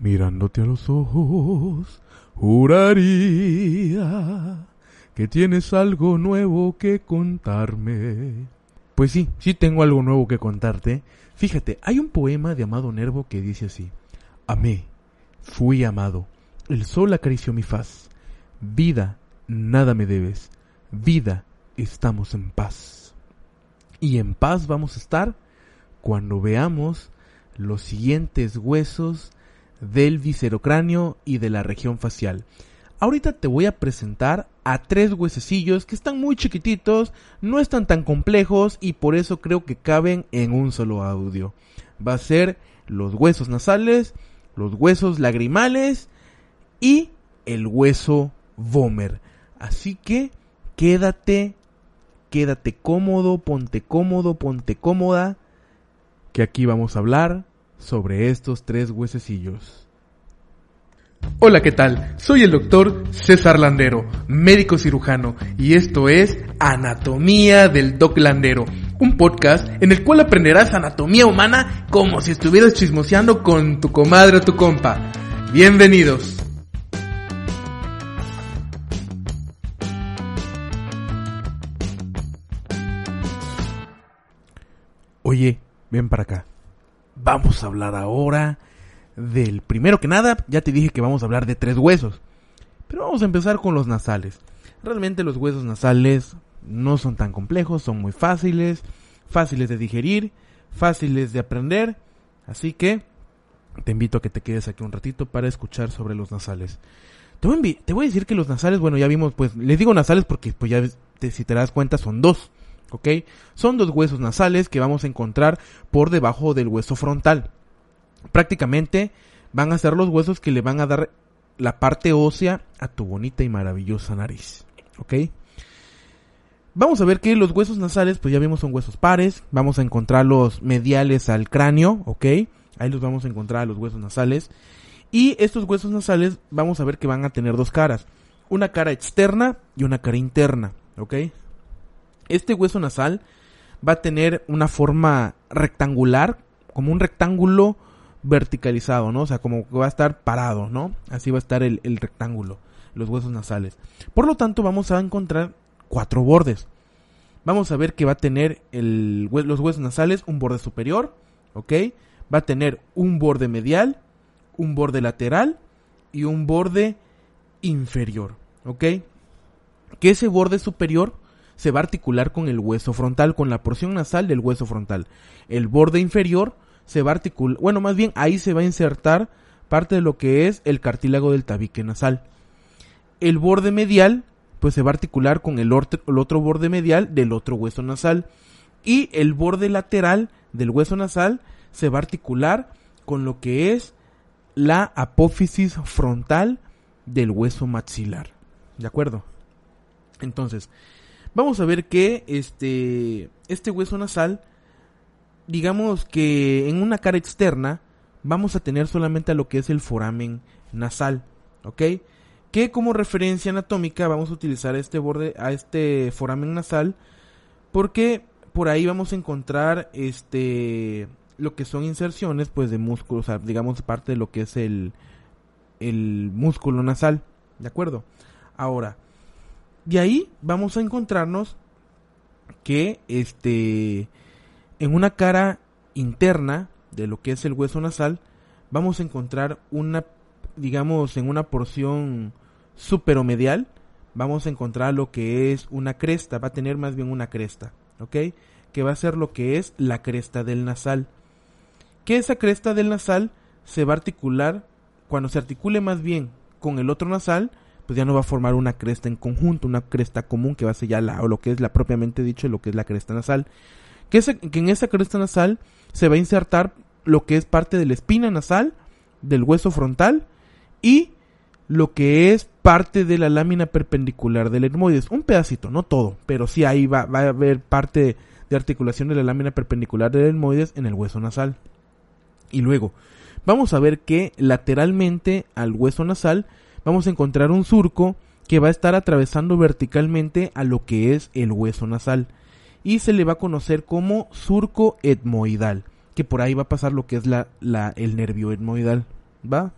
Mirándote a los ojos, juraría que tienes algo nuevo que contarme. Pues sí, sí tengo algo nuevo que contarte. Fíjate, hay un poema de Amado Nervo que dice así. Amé, fui amado, el sol acarició mi faz. Vida, nada me debes. Vida, estamos en paz. Y en paz vamos a estar cuando veamos los siguientes huesos del viscerocráneo y de la región facial. Ahorita te voy a presentar a tres huesecillos que están muy chiquititos, no están tan complejos y por eso creo que caben en un solo audio. Va a ser los huesos nasales, los huesos lagrimales y el hueso vomer. Así que quédate, quédate cómodo, ponte cómodo, ponte cómoda, que aquí vamos a hablar sobre estos tres huesecillos. Hola, ¿qué tal? Soy el doctor César Landero, médico cirujano, y esto es Anatomía del Doc Landero, un podcast en el cual aprenderás anatomía humana como si estuvieras chismoseando con tu comadre o tu compa. Bienvenidos. Oye, ven para acá. Vamos a hablar ahora del primero que nada, ya te dije que vamos a hablar de tres huesos. Pero vamos a empezar con los nasales. Realmente los huesos nasales no son tan complejos, son muy fáciles, fáciles de digerir, fáciles de aprender. Si que te invito a que te quedes aquí un ratito para escuchar sobre los nasales. Te voy, a, te voy a decir que los nasales, bueno, ya vimos, pues les digo nasales porque pues ya si te das cuenta son dos. ¿Ok? Son dos huesos nasales que vamos a encontrar por debajo del hueso frontal. Prácticamente van a ser los huesos que le van a dar la parte ósea a tu bonita y maravillosa nariz, ¿ok? Vamos a ver que los huesos nasales, pues ya vimos son huesos pares, vamos a encontrar los mediales al cráneo, ¿ok? Ahí los vamos a encontrar los huesos nasales. Y estos huesos nasales vamos a ver que van a tener dos caras, una cara externa y una cara interna, ¿ok? Este hueso nasal va a tener una forma rectangular, como un rectángulo verticalizado, ¿no? O sea, como que va a estar parado, ¿no? Así va a estar el, rectángulo, los huesos nasales. Por lo tanto, vamos a encontrar cuatro bordes. Vamos a ver que va a tener el, los huesos nasales un borde superior, ¿ok? Va a tener un borde medial, un borde lateral y un borde inferior, ¿ok? Que ese borde superior se va a articular con el hueso frontal, con la porción nasal del hueso frontal. El borde inferior se va a articular, bueno, más bien ahí se va a insertar parte de lo que es el cartílago del tabique nasal. El borde medial, pues se va a articular con el, el otro borde medial del otro hueso nasal. Y el borde lateral del hueso nasal se va a articular con lo que es la apófisis frontal del hueso maxilar. ¿De acuerdo? Entonces, vamos a ver que este, este hueso nasal, digamos que en una cara externa, vamos a tener solamente a lo que es el foramen nasal, ¿ok? Que como referencia anatómica vamos a utilizar este borde, a este foramen nasal, porque por ahí vamos a encontrar este lo que son inserciones pues de músculos, o sea, digamos parte de lo que es el, el músculo nasal, ¿de acuerdo? Ahora, de ahí vamos a encontrarnos que este en una cara interna de lo que es el hueso nasal vamos a encontrar una digamos en una porción superomedial vamos a encontrar lo que es una cresta va a tener más bien una cresta ¿ok? que va a ser lo que es la cresta del nasal que esa cresta del nasal se va a articular cuando se articule más bien con el otro nasal pues ya no va a formar una cresta en conjunto, una cresta común que va a ser ya la, o lo que es la propiamente dicho, lo que es la cresta nasal. Que, que en esa cresta nasal se va a insertar lo que es parte de la espina nasal, del hueso frontal y lo que es parte de la lámina perpendicular del etmoides. Un pedacito, no todo, pero sí ahí va, va a haber parte de articulación de la lámina perpendicular del etmoides en el hueso nasal. Y luego, vamos a ver que lateralmente al hueso nasal vamos a encontrar un surco que va a estar atravesando verticalmente a lo que es el hueso nasal y se le va a conocer como surco etmoidal, que por ahí va a pasar lo que es la, el nervio etmoidal, ¿va?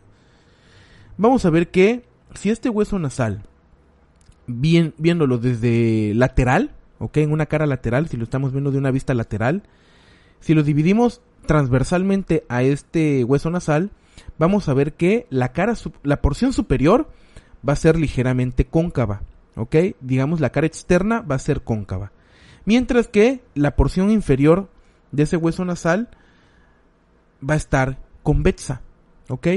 vamos a ver que si este hueso nasal, viéndolo desde lateral, ok, en una cara lateral, si lo estamos viendo de una vista lateral, si lo dividimos transversalmente a este hueso nasal, vamos a ver que la cara, la porción superior va a ser ligeramente cóncava, ok, digamos la cara externa va a ser cóncava, mientras que la porción inferior de ese hueso nasal va a estar convexa, ok,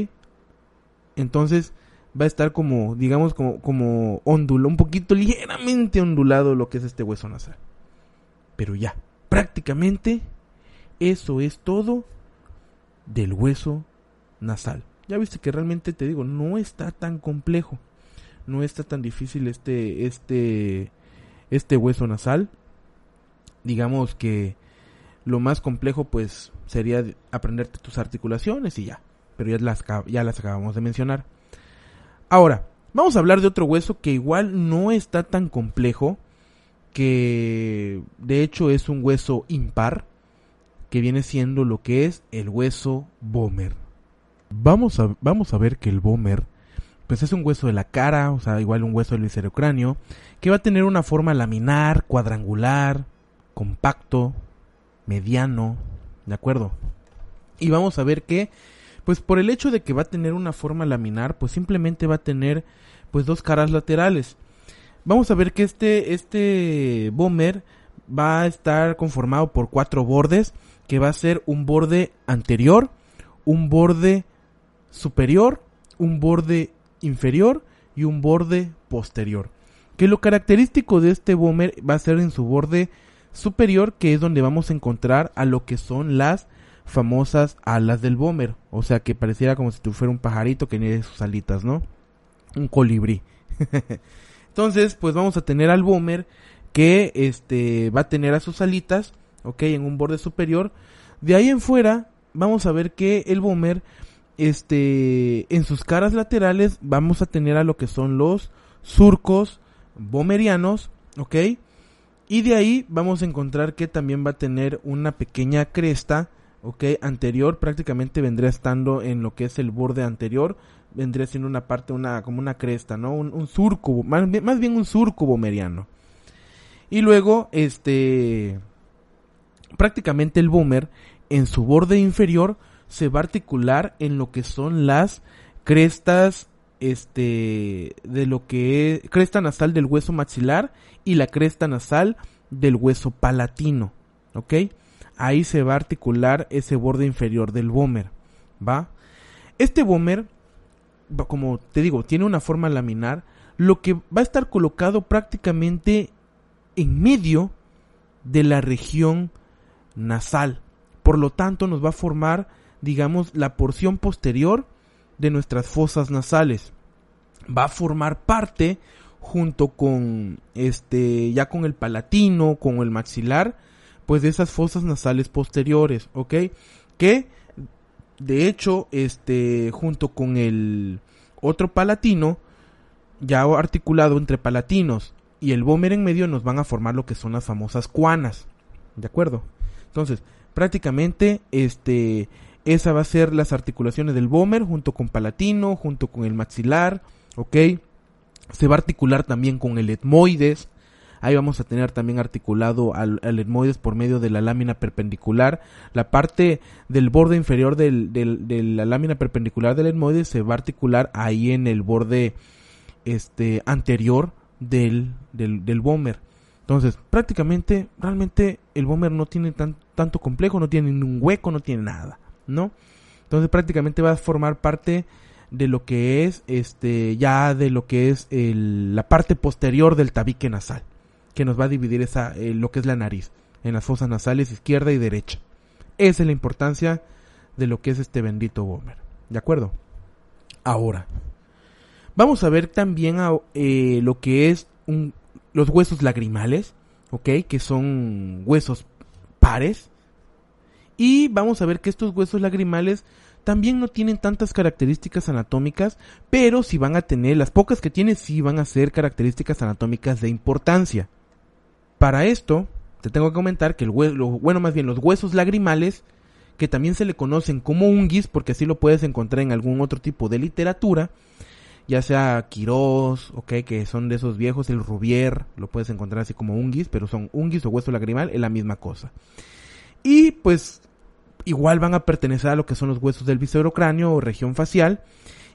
entonces va a estar como, digamos, como, como ondulado, un poquito ligeramente ondulado lo que es este hueso nasal. Pero ya, prácticamente eso es todo del hueso nasal. Ya viste que realmente te digo, no está tan complejo. No está tan difícil este, este, este hueso nasal. Digamos que lo más complejo pues sería aprenderte tus articulaciones y ya. Pero ya las, ya las acabamos de mencionar. Ahora, vamos a hablar de otro hueso que igual no está tan complejo, que de hecho es un hueso impar, que viene siendo lo que es el hueso Bomer. Vamos a, vamos a ver que el Bomer, pues es un hueso de la cara, o sea, igual un hueso del viscerocráneo, que va a tener una forma laminar, cuadrangular, compacto, mediano, ¿de acuerdo? Y vamos a ver que pues por el hecho de que va a tener una forma laminar, pues simplemente va a tener pues dos caras laterales. Vamos a ver que este, este bomber va a estar conformado por cuatro bordes, que va a ser un borde anterior, un borde superior, un borde inferior y un borde posterior. Que lo característico de este bomber va a ser en su borde superior, que es donde vamos a encontrar a lo que son las famosas alas del bomber. O sea que pareciera como si tú fuera un pajarito que tiene sus alitas, ¿no? Un colibrí. Entonces, pues vamos a tener al bomber que este va a tener a sus alitas, ok, en un borde superior. De ahí en fuera, vamos a ver que el bomber, este, en sus caras laterales, vamos a tener a lo que son los surcos bomerianos, ok. Y de ahí vamos a encontrar que también va a tener una pequeña cresta ok, anterior prácticamente vendría estando en lo que es el borde anterior, vendría siendo una parte, una, como una cresta, ¿no? Un, surco, más bien, más bien un surco bomeriano. Y luego, este, prácticamente el boomer en su borde inferior se va a articular en lo que son las crestas, este, de lo que es, cresta nasal del hueso maxilar y la cresta nasal del hueso palatino, ¿ok? ahí se va a articular ese borde inferior del bomber, ¿va? Este bomber, como te digo, tiene una forma laminar, lo que va a estar colocado prácticamente en medio de la región nasal. Por lo tanto, nos va a formar, digamos, la porción posterior de nuestras fosas nasales. Va a formar parte junto con este ya con el palatino, con el maxilar pues de esas fosas nasales posteriores, ¿ok? Que de hecho, este, junto con el otro palatino, ya articulado entre palatinos y el bómer en medio, nos van a formar lo que son las famosas cuanas, ¿de acuerdo? Entonces, prácticamente, este, esa va a ser las articulaciones del bómer junto con palatino, junto con el maxilar, ¿ok? Se va a articular también con el etmoides, Ahí vamos a tener también articulado al, etmoides por medio de la lámina perpendicular. La parte del borde inferior de la lámina perpendicular del etmoides se va a articular ahí en el borde este, anterior del, del, del bomber. Entonces, prácticamente, realmente el bomber no tiene tan, tanto complejo, no tiene ningún hueco, no tiene nada, ¿no? Entonces, prácticamente va a formar parte de lo que es, este, ya de lo que es el, la parte posterior del tabique nasal que nos va a dividir esa, eh, lo que es la nariz, en las fosas nasales izquierda y derecha. Esa es la importancia de lo que es este bendito bomber. ¿De acuerdo? Ahora, vamos a ver también eh, lo que es un, los huesos lagrimales, ¿ok? Que son huesos pares. Y vamos a ver que estos huesos lagrimales también no tienen tantas características anatómicas, pero si van a tener, las pocas que tienen sí van a ser características anatómicas de importancia. Para esto, te tengo que comentar que el hueso, bueno, más bien los huesos lagrimales, que también se le conocen como unguis, porque así lo puedes encontrar en algún otro tipo de literatura, ya sea Quirós, ok, que son de esos viejos, el Rubier, lo puedes encontrar así como unguis, pero son unguis o hueso lagrimal, es la misma cosa. Y pues igual van a pertenecer a lo que son los huesos del viscerocráneo o región facial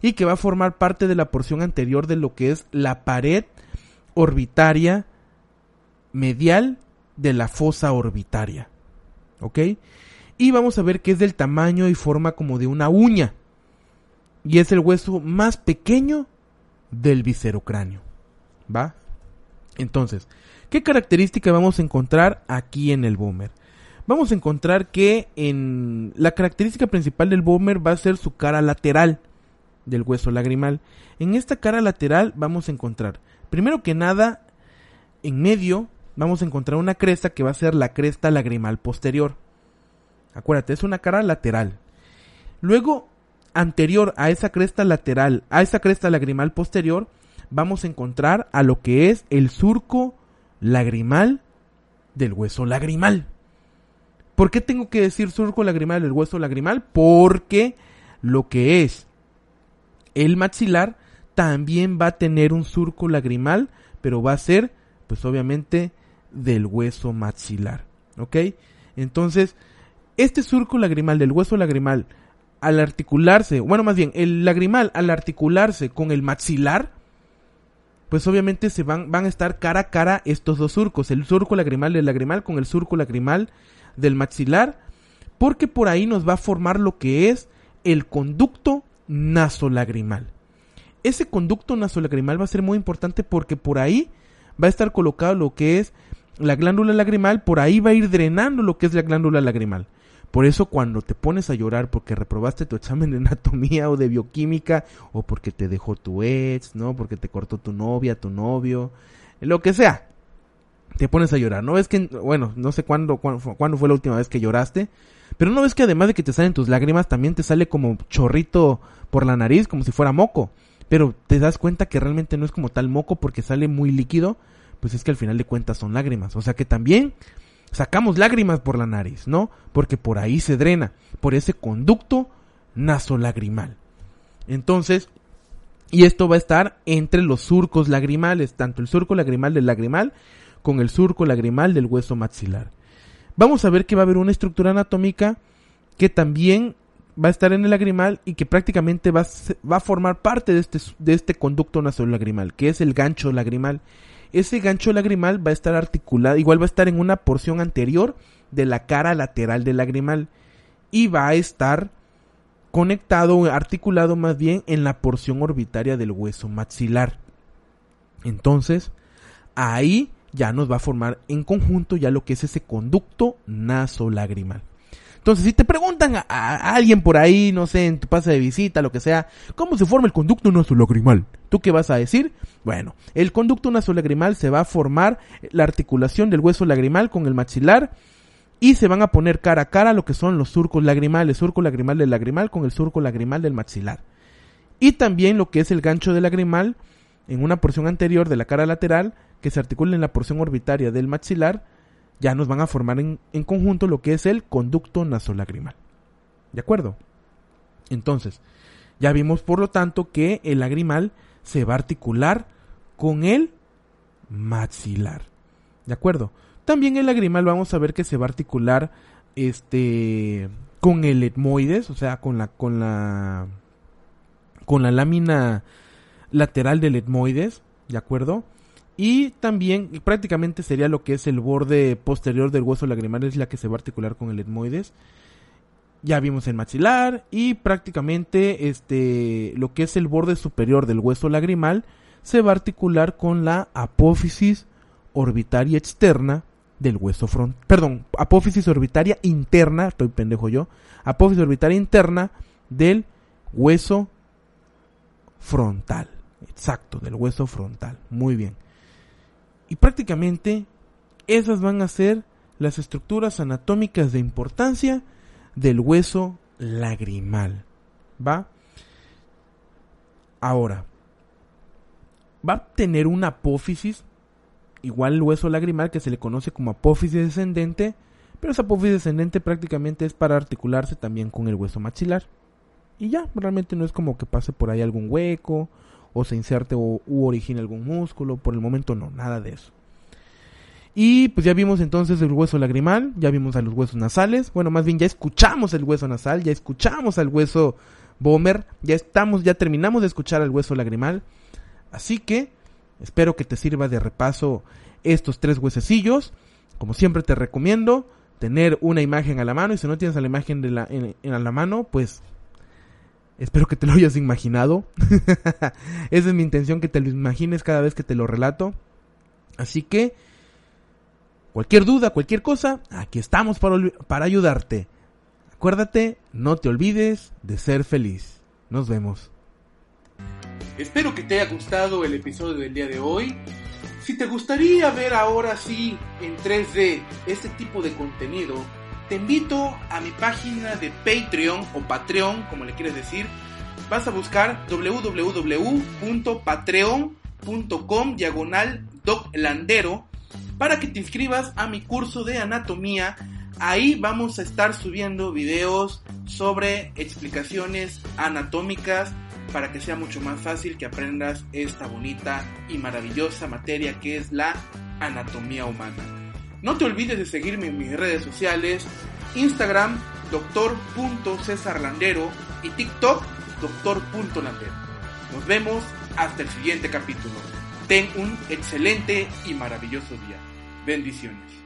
y que va a formar parte de la porción anterior de lo que es la pared orbitaria medial de la fosa orbitaria. ¿Ok? Y vamos a ver que es del tamaño y forma como de una uña. Y es el hueso más pequeño del viscerocráneo. ¿Va? Entonces, ¿qué característica vamos a encontrar aquí en el boomer? Vamos a encontrar que en la característica principal del boomer va a ser su cara lateral del hueso lagrimal. En esta cara lateral vamos a encontrar, primero que nada, en medio vamos a encontrar una cresta que va a ser la cresta lagrimal posterior. Acuérdate, es una cara lateral. Luego, anterior a esa cresta lateral, a esa cresta lagrimal posterior, vamos a encontrar a lo que es el surco lagrimal del hueso lagrimal. ¿Por qué tengo que decir surco lagrimal del hueso lagrimal? Porque lo que es el maxilar también va a tener un surco lagrimal, pero va a ser, pues obviamente, del hueso maxilar. ¿Ok? Entonces, este surco lagrimal del hueso lagrimal, al articularse, bueno, más bien, el lagrimal al articularse con el maxilar, pues obviamente se van, van a estar cara a cara estos dos surcos, el surco lagrimal del lagrimal con el surco lagrimal del maxilar, porque por ahí nos va a formar lo que es el conducto nasolagrimal. Ese conducto nasolagrimal va a ser muy importante porque por ahí va a estar colocado lo que es la glándula lagrimal, por ahí va a ir drenando lo que es la glándula lagrimal. Por eso cuando te pones a llorar porque reprobaste tu examen de anatomía o de bioquímica o porque te dejó tu ex, ¿no? Porque te cortó tu novia, tu novio, lo que sea. Te pones a llorar. No ves que, bueno, no sé cuándo, cuándo, fue la última vez que lloraste, pero no ves que además de que te salen tus lágrimas, también te sale como chorrito por la nariz, como si fuera moco. Pero te das cuenta que realmente no es como tal moco porque sale muy líquido, pues es que al final de cuentas son lágrimas. O sea que también sacamos lágrimas por la nariz, ¿no? Porque por ahí se drena, por ese conducto nasolagrimal. Entonces, y esto va a estar entre los surcos lagrimales, tanto el surco lagrimal del lagrimal con el surco lagrimal del hueso maxilar. Vamos a ver que va a haber una estructura anatómica que también va a estar en el lagrimal y que prácticamente va a, va a formar parte de este, de este conducto nasolagrimal, que es el gancho lagrimal ese gancho lagrimal va a estar articulado, igual va a estar en una porción anterior de la cara lateral del lagrimal y va a estar conectado, articulado más bien en la porción orbitaria del hueso maxilar. Entonces, ahí ya nos va a formar en conjunto ya lo que es ese conducto nasolagrimal. Entonces, si te preguntan a, alguien por ahí, no sé, en tu pase de visita, lo que sea, ¿cómo se forma el conducto nasolagrimal? ¿Tú qué vas a decir? Bueno, el conducto nasolagrimal se va a formar la articulación del hueso lagrimal con el maxilar y se van a poner cara a cara lo que son los surcos lagrimales, surco lagrimal del lagrimal con el surco lagrimal del maxilar. Y también lo que es el gancho del lagrimal en una porción anterior de la cara lateral que se articula en la porción orbitaria del maxilar ya nos van a formar en, conjunto lo que es el conducto nasolagrimal. ¿De acuerdo? Entonces, ya vimos por lo tanto que el lagrimal se va a articular con el maxilar. ¿De acuerdo? También el lagrimal vamos a ver que se va a articular este con el etmoides, o sea, con la con la con la lámina lateral del etmoides, ¿de acuerdo? Y también prácticamente sería lo que es el borde posterior del hueso lagrimal, es la que se va a articular con el etmoides. Ya vimos el maxilar y prácticamente este lo que es el borde superior del hueso lagrimal se va a articular con la apófisis orbitaria externa del hueso frontal. Perdón, apófisis orbitaria interna, estoy pendejo yo. Apófisis orbitaria interna del hueso frontal. Exacto, del hueso frontal. Muy bien. Y prácticamente esas van a ser las estructuras anatómicas de importancia del hueso lagrimal. ¿Va? Ahora, va a tener una apófisis, igual el hueso lagrimal que se le conoce como apófisis descendente, pero esa apófisis descendente prácticamente es para articularse también con el hueso maxilar. Y ya, realmente no es como que pase por ahí algún hueco o se inserte o, u origine algún músculo. Por el momento no, nada de eso. Y pues ya vimos entonces el hueso lagrimal, ya vimos a los huesos nasales, bueno, más bien ya escuchamos el hueso nasal, ya escuchamos al hueso Bomer, ya estamos, ya terminamos de escuchar al hueso lagrimal. Así que espero que te sirva de repaso estos tres huesecillos. Como siempre te recomiendo tener una imagen a la mano y si no tienes la imagen de la, en, en la mano, pues espero que te lo hayas imaginado. Esa es mi intención, que te lo imagines cada vez que te lo relato. Así que Cualquier duda, cualquier cosa, aquí estamos para, para ayudarte. Acuérdate, no te olvides de ser feliz. Nos vemos. Espero que te haya gustado el episodio del día de hoy. Si te gustaría ver ahora sí en 3D este tipo de contenido, te invito a mi página de Patreon o Patreon, como le quieres decir. Vas a buscar www.patreon.com diagonal doclandero para que te inscribas a mi curso de anatomía. Ahí vamos a estar subiendo videos sobre explicaciones anatómicas para que sea mucho más fácil que aprendas esta bonita y maravillosa materia que es la anatomía humana. No te olvides de seguirme en mis redes sociales, Instagram, doctor.cesarlandero y TikTok, doctor.landero. Nos vemos hasta el siguiente capítulo. Ten un excelente y maravilloso día. Bendiciones.